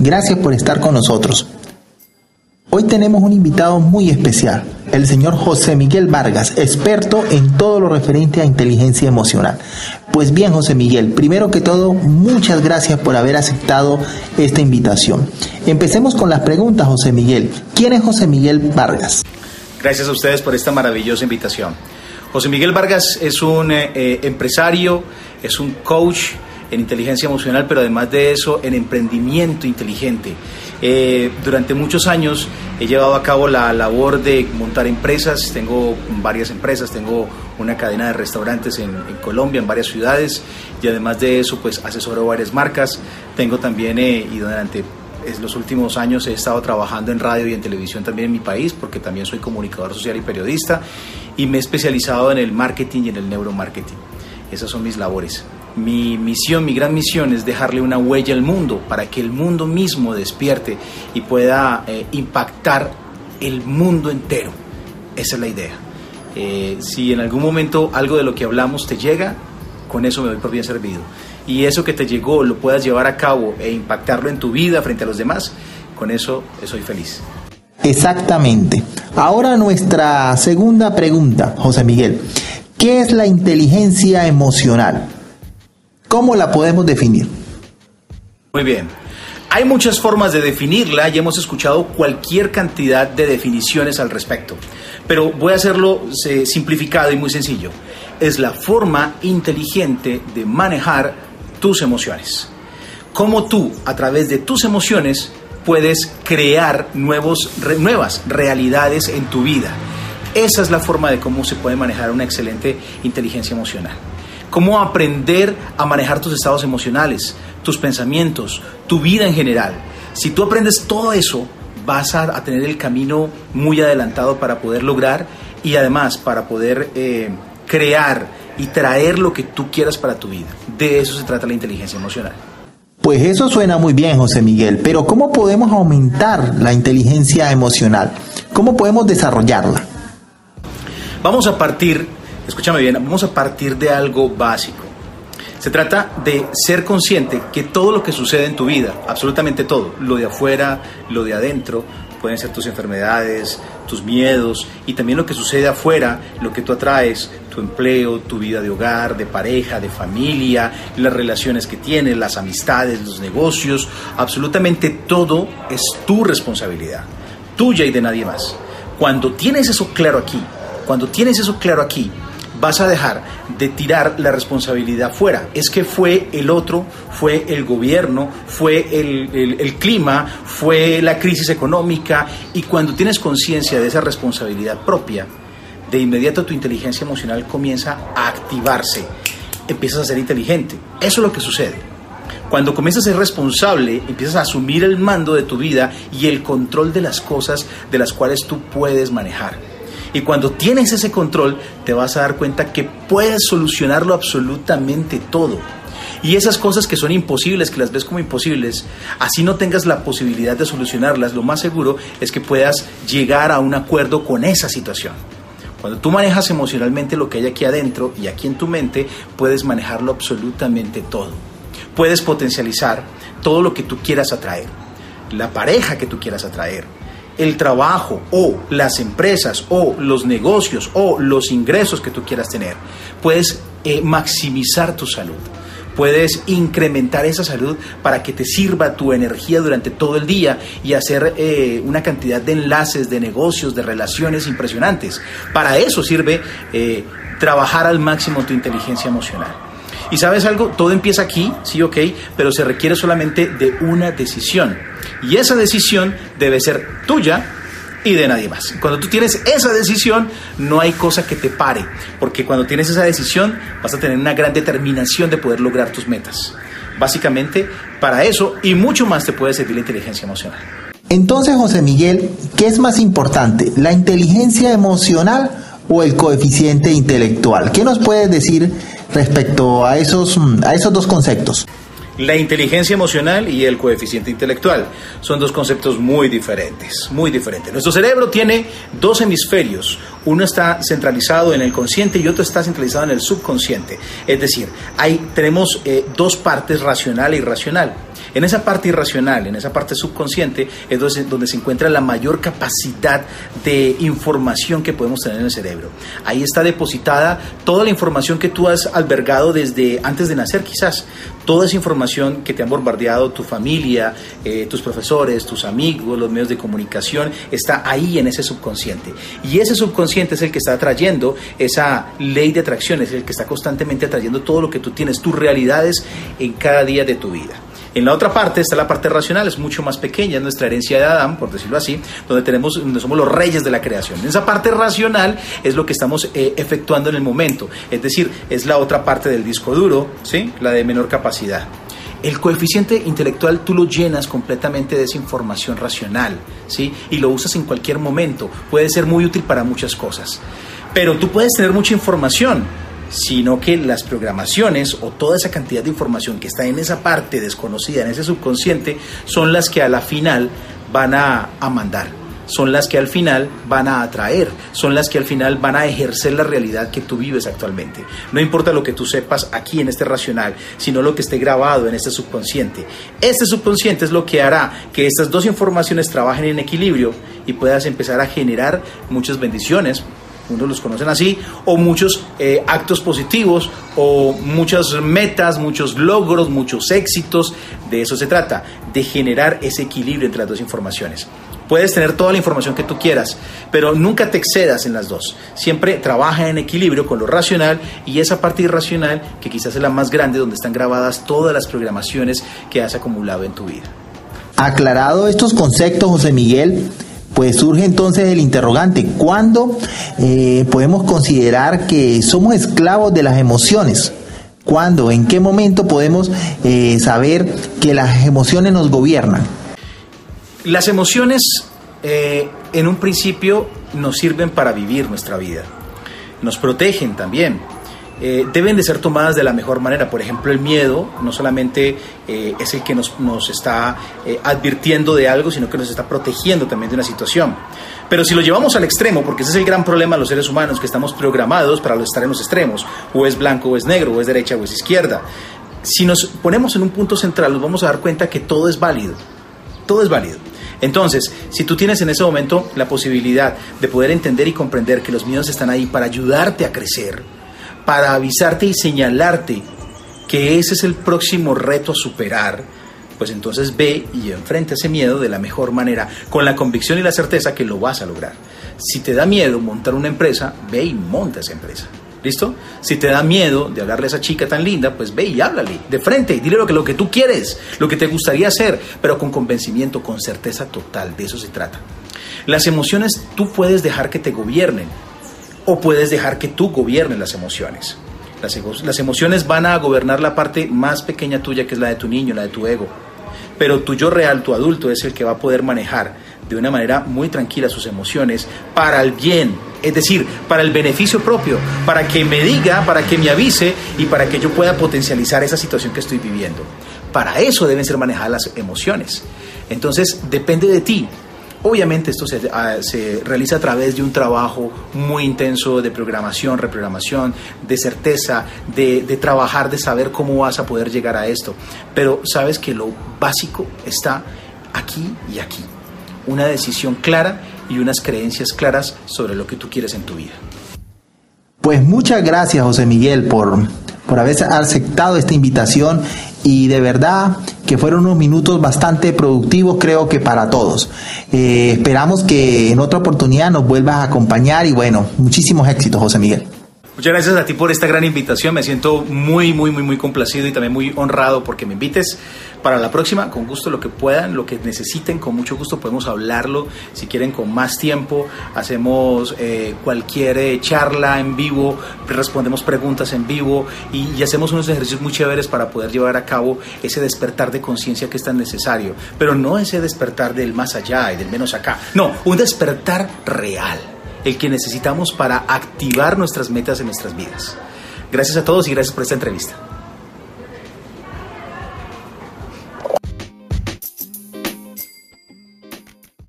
Gracias por estar con nosotros. Hoy tenemos un invitado muy especial, el señor José Miguel Vargas, experto en todo lo referente a inteligencia emocional. Pues bien, José Miguel, primero que todo, muchas gracias por haber aceptado esta invitación. Empecemos con las preguntas, José Miguel. ¿Quién es José Miguel Vargas? Gracias a ustedes por esta maravillosa invitación. José Miguel Vargas es un eh, eh, empresario, es un coach en inteligencia emocional, pero además de eso, en emprendimiento inteligente. Eh, durante muchos años he llevado a cabo la labor de montar empresas, tengo varias empresas, tengo una cadena de restaurantes en, Colombia, en varias ciudades, y además de eso, pues asesoro varias marcas. Tengo también, eh, y durante los últimos años he estado trabajando en radio y en televisión también en mi país, porque también soy comunicador social y periodista, y me he especializado en el marketing y en el neuromarketing. Esas son mis labores. Mi misión, mi gran misión es dejarle una huella al mundo para que el mundo mismo despierte y pueda eh, impactar el mundo entero. Esa es la idea. Eh, si en algún momento algo de lo que hablamos te llega, con eso me doy por bien servido. Y eso que te llegó lo puedas llevar a cabo e impactarlo en tu vida frente a los demás, con eso soy feliz. Exactamente. Ahora nuestra segunda pregunta, José Miguel. ¿Qué es la inteligencia emocional? ¿Cómo la podemos definir? Muy bien. Hay muchas formas de definirla y hemos escuchado cualquier cantidad de definiciones al respecto, pero voy a hacerlo eh, simplificado y muy sencillo. Es la forma inteligente de manejar tus emociones. Cómo tú, a través de tus emociones, puedes crear nuevos, nuevas realidades en tu vida. Esa es la forma de cómo se puede manejar una excelente inteligencia emocional cómo aprender a manejar tus estados emocionales, tus pensamientos, tu vida en general. Si tú aprendes todo eso, vas a, tener el camino muy adelantado para poder lograr y además para poder eh, crear y traer lo que tú quieras para tu vida. De eso se trata la inteligencia emocional. Pues eso suena muy bien, José Miguel, pero ¿cómo podemos aumentar la inteligencia emocional? ¿Cómo podemos desarrollarla? Vamos a partir escúchame bien, vamos a partir de algo básico. Se trata de ser consciente que todo lo que sucede en tu vida, absolutamente todo, lo de afuera, lo de adentro, pueden ser tus enfermedades, tus miedos y también lo que sucede afuera, lo que tú atraes, tu empleo, tu vida de hogar, de pareja, de familia, las relaciones que tienes, las amistades, los negocios, absolutamente todo es tu responsabilidad, tuya y de nadie más. Cuando tienes eso claro aquí, cuando tienes eso claro aquí, vas a dejar de tirar la responsabilidad fuera. Es que fue el otro, fue el gobierno, fue el, clima, fue la crisis económica y cuando tienes conciencia de esa responsabilidad propia, de inmediato tu inteligencia emocional comienza a activarse, empiezas a ser inteligente. Eso es lo que sucede. Cuando comienzas a ser responsable, empiezas a asumir el mando de tu vida y el control de las cosas de las cuales tú puedes manejar. Y cuando tienes ese control, te vas a dar cuenta que puedes solucionarlo absolutamente todo. Y esas cosas que son imposibles, que las ves como imposibles, así no tengas la posibilidad de solucionarlas, lo más seguro es que puedas llegar a un acuerdo con esa situación. Cuando tú manejas emocionalmente lo que hay aquí adentro y aquí en tu mente, puedes manejarlo absolutamente todo. Puedes potencializar todo lo que tú quieras atraer, la pareja que tú quieras atraer, el trabajo o las empresas o los negocios o los ingresos que tú quieras tener. Puedes eh, maximizar tu salud. Puedes incrementar esa salud para que te sirva tu energía durante todo el día y hacer eh, una cantidad de enlaces, de negocios, de relaciones impresionantes. Para eso sirve eh, trabajar al máximo tu inteligencia emocional. Y sabes algo, todo empieza aquí, sí, ok, pero se requiere solamente de una decisión. Y esa decisión debe ser tuya y de nadie más. Cuando tú tienes esa decisión, no hay cosa que te pare, porque cuando tienes esa decisión vas a tener una gran determinación de poder lograr tus metas. Básicamente, para eso y mucho más te puede servir la inteligencia emocional. Entonces, José Miguel, ¿qué es más importante, la inteligencia emocional o el coeficiente intelectual? ¿Qué nos puedes decir respecto a esos, a esos dos conceptos? La inteligencia emocional y el coeficiente intelectual son dos conceptos muy diferentes, muy diferentes. Nuestro cerebro tiene dos hemisferios, uno está centralizado en el consciente y otro está centralizado en el subconsciente. Es decir, hay, tenemos eh, dos partes, racional e irracional. En esa parte irracional, en esa parte subconsciente, es donde, se encuentra la mayor capacidad de información que podemos tener en el cerebro. Ahí está depositada toda la información que tú has albergado desde antes de nacer, quizás. Toda esa información que te han bombardeado tu familia, eh, tus profesores, tus amigos, los medios de comunicación, está ahí en ese subconsciente. Y ese subconsciente es el que está atrayendo esa ley de atracción, es el que está constantemente atrayendo todo lo que tú tienes, tus realidades en cada día de tu vida. En la otra parte está la parte racional, es mucho más pequeña, es nuestra herencia de Adán, por decirlo así, donde, tenemos, donde somos los reyes de la creación. Esa parte racional es lo que estamos eh, efectuando en el momento, es decir, es la otra parte del disco duro, ¿sí? la de menor capacidad. El coeficiente intelectual tú lo llenas completamente de esa información racional, ¿sí? Y lo usas en cualquier momento. Puede ser muy útil para muchas cosas. Pero tú puedes tener mucha información, sino que las programaciones o toda esa cantidad de información que está en esa parte desconocida, en ese subconsciente, son las que a la final van a, mandar, son las que al final van a atraer, son las que al final van a ejercer la realidad que tú vives actualmente. No importa lo que tú sepas aquí en este racional, sino lo que esté grabado en este subconsciente. Este subconsciente es lo que hará que estas dos informaciones trabajen en equilibrio y puedas empezar a generar muchas bendiciones, unos los conocen así, o muchos eh, actos positivos, o muchas metas, muchos logros, muchos éxitos. De eso se trata, de generar ese equilibrio entre las dos informaciones. Puedes tener toda la información que tú quieras, pero nunca te excedas en las dos. Siempre trabaja en equilibrio con lo racional y esa parte irracional, que quizás es la más grande, donde están grabadas todas las programaciones que has acumulado en tu vida. Aclarado estos conceptos, José Miguel, pues surge entonces el interrogante, ¿cuándo eh, podemos considerar que somos esclavos de las emociones? ¿Cuándo? ¿En qué momento podemos eh, saber que las emociones nos gobiernan? Las emociones eh, en un principio nos sirven para vivir nuestra vida, nos protegen también, eh, deben de ser tomadas de la mejor manera. Por ejemplo, el miedo no solamente eh, es el que nos, está eh, advirtiendo de algo, sino que nos está protegiendo también de una situación. Pero si lo llevamos al extremo, porque ese es el gran problema de los seres humanos, que estamos programados para estar en los extremos, o es blanco o es negro, o es derecha o es izquierda. Si nos ponemos en un punto central, nos vamos a dar cuenta que todo es válido. Todo es válido. Entonces, si tú tienes en ese momento la posibilidad de poder entender y comprender que los miedos están ahí para ayudarte a crecer, para avisarte y señalarte que ese es el próximo reto a superar, pues entonces ve y enfrenta ese miedo de la mejor manera, con la convicción y la certeza que lo vas a lograr. Si te da miedo montar una empresa, ve y monta esa empresa. ¿Listo? Si te da miedo de hablarle a esa chica tan linda, pues ve y háblale de frente y dile lo que, lo que tú quieres, lo que te gustaría hacer, pero con convencimiento, con certeza total. De eso se trata. Las emociones tú puedes dejar que te gobiernen, o puedes dejar que tú gobiernes las emociones. Las, emociones van a gobernar la parte más pequeña tuya, que es la de tu niño, la de tu ego. Pero tu yo real, tu adulto, es el que va a poder manejar de una manera muy tranquila sus emociones para el bien, es decir, para el beneficio propio, para que me diga, para que me avise y para que yo pueda potencializar esa situación que estoy viviendo. Para eso deben ser manejadas las emociones. Entonces, depende de ti Obviamente esto ah, se, realiza a través de un trabajo muy intenso de programación, reprogramación, de certeza, de, de, trabajar, de saber cómo vas a poder llegar a esto. Pero sabes que lo básico está aquí y aquí. Una decisión clara y unas creencias claras sobre lo que tú quieres en tu vida. Pues muchas gracias José Miguel por, por haber aceptado esta invitación y de verdad que fueron unos minutos bastante productivos creo que para todos. Eh, esperamos que en otra oportunidad nos vuelvas a acompañar y bueno, muchísimos éxitos José Miguel. Muchas gracias a ti por esta gran invitación. Me siento muy, muy, muy, muy complacido y también muy honrado porque me invites para la próxima. Con gusto, lo que puedan, lo que necesiten, con mucho gusto podemos hablarlo. Si quieren, con más tiempo, hacemos eh, cualquier eh, charla en vivo, respondemos preguntas en vivo y, y, hacemos unos ejercicios muy chéveres para poder llevar a cabo ese despertar de conciencia que es tan necesario. Pero no ese despertar del más allá y del menos acá. No, un despertar real el que necesitamos para activar nuestras metas en nuestras vidas. Gracias a todos y gracias por esta entrevista.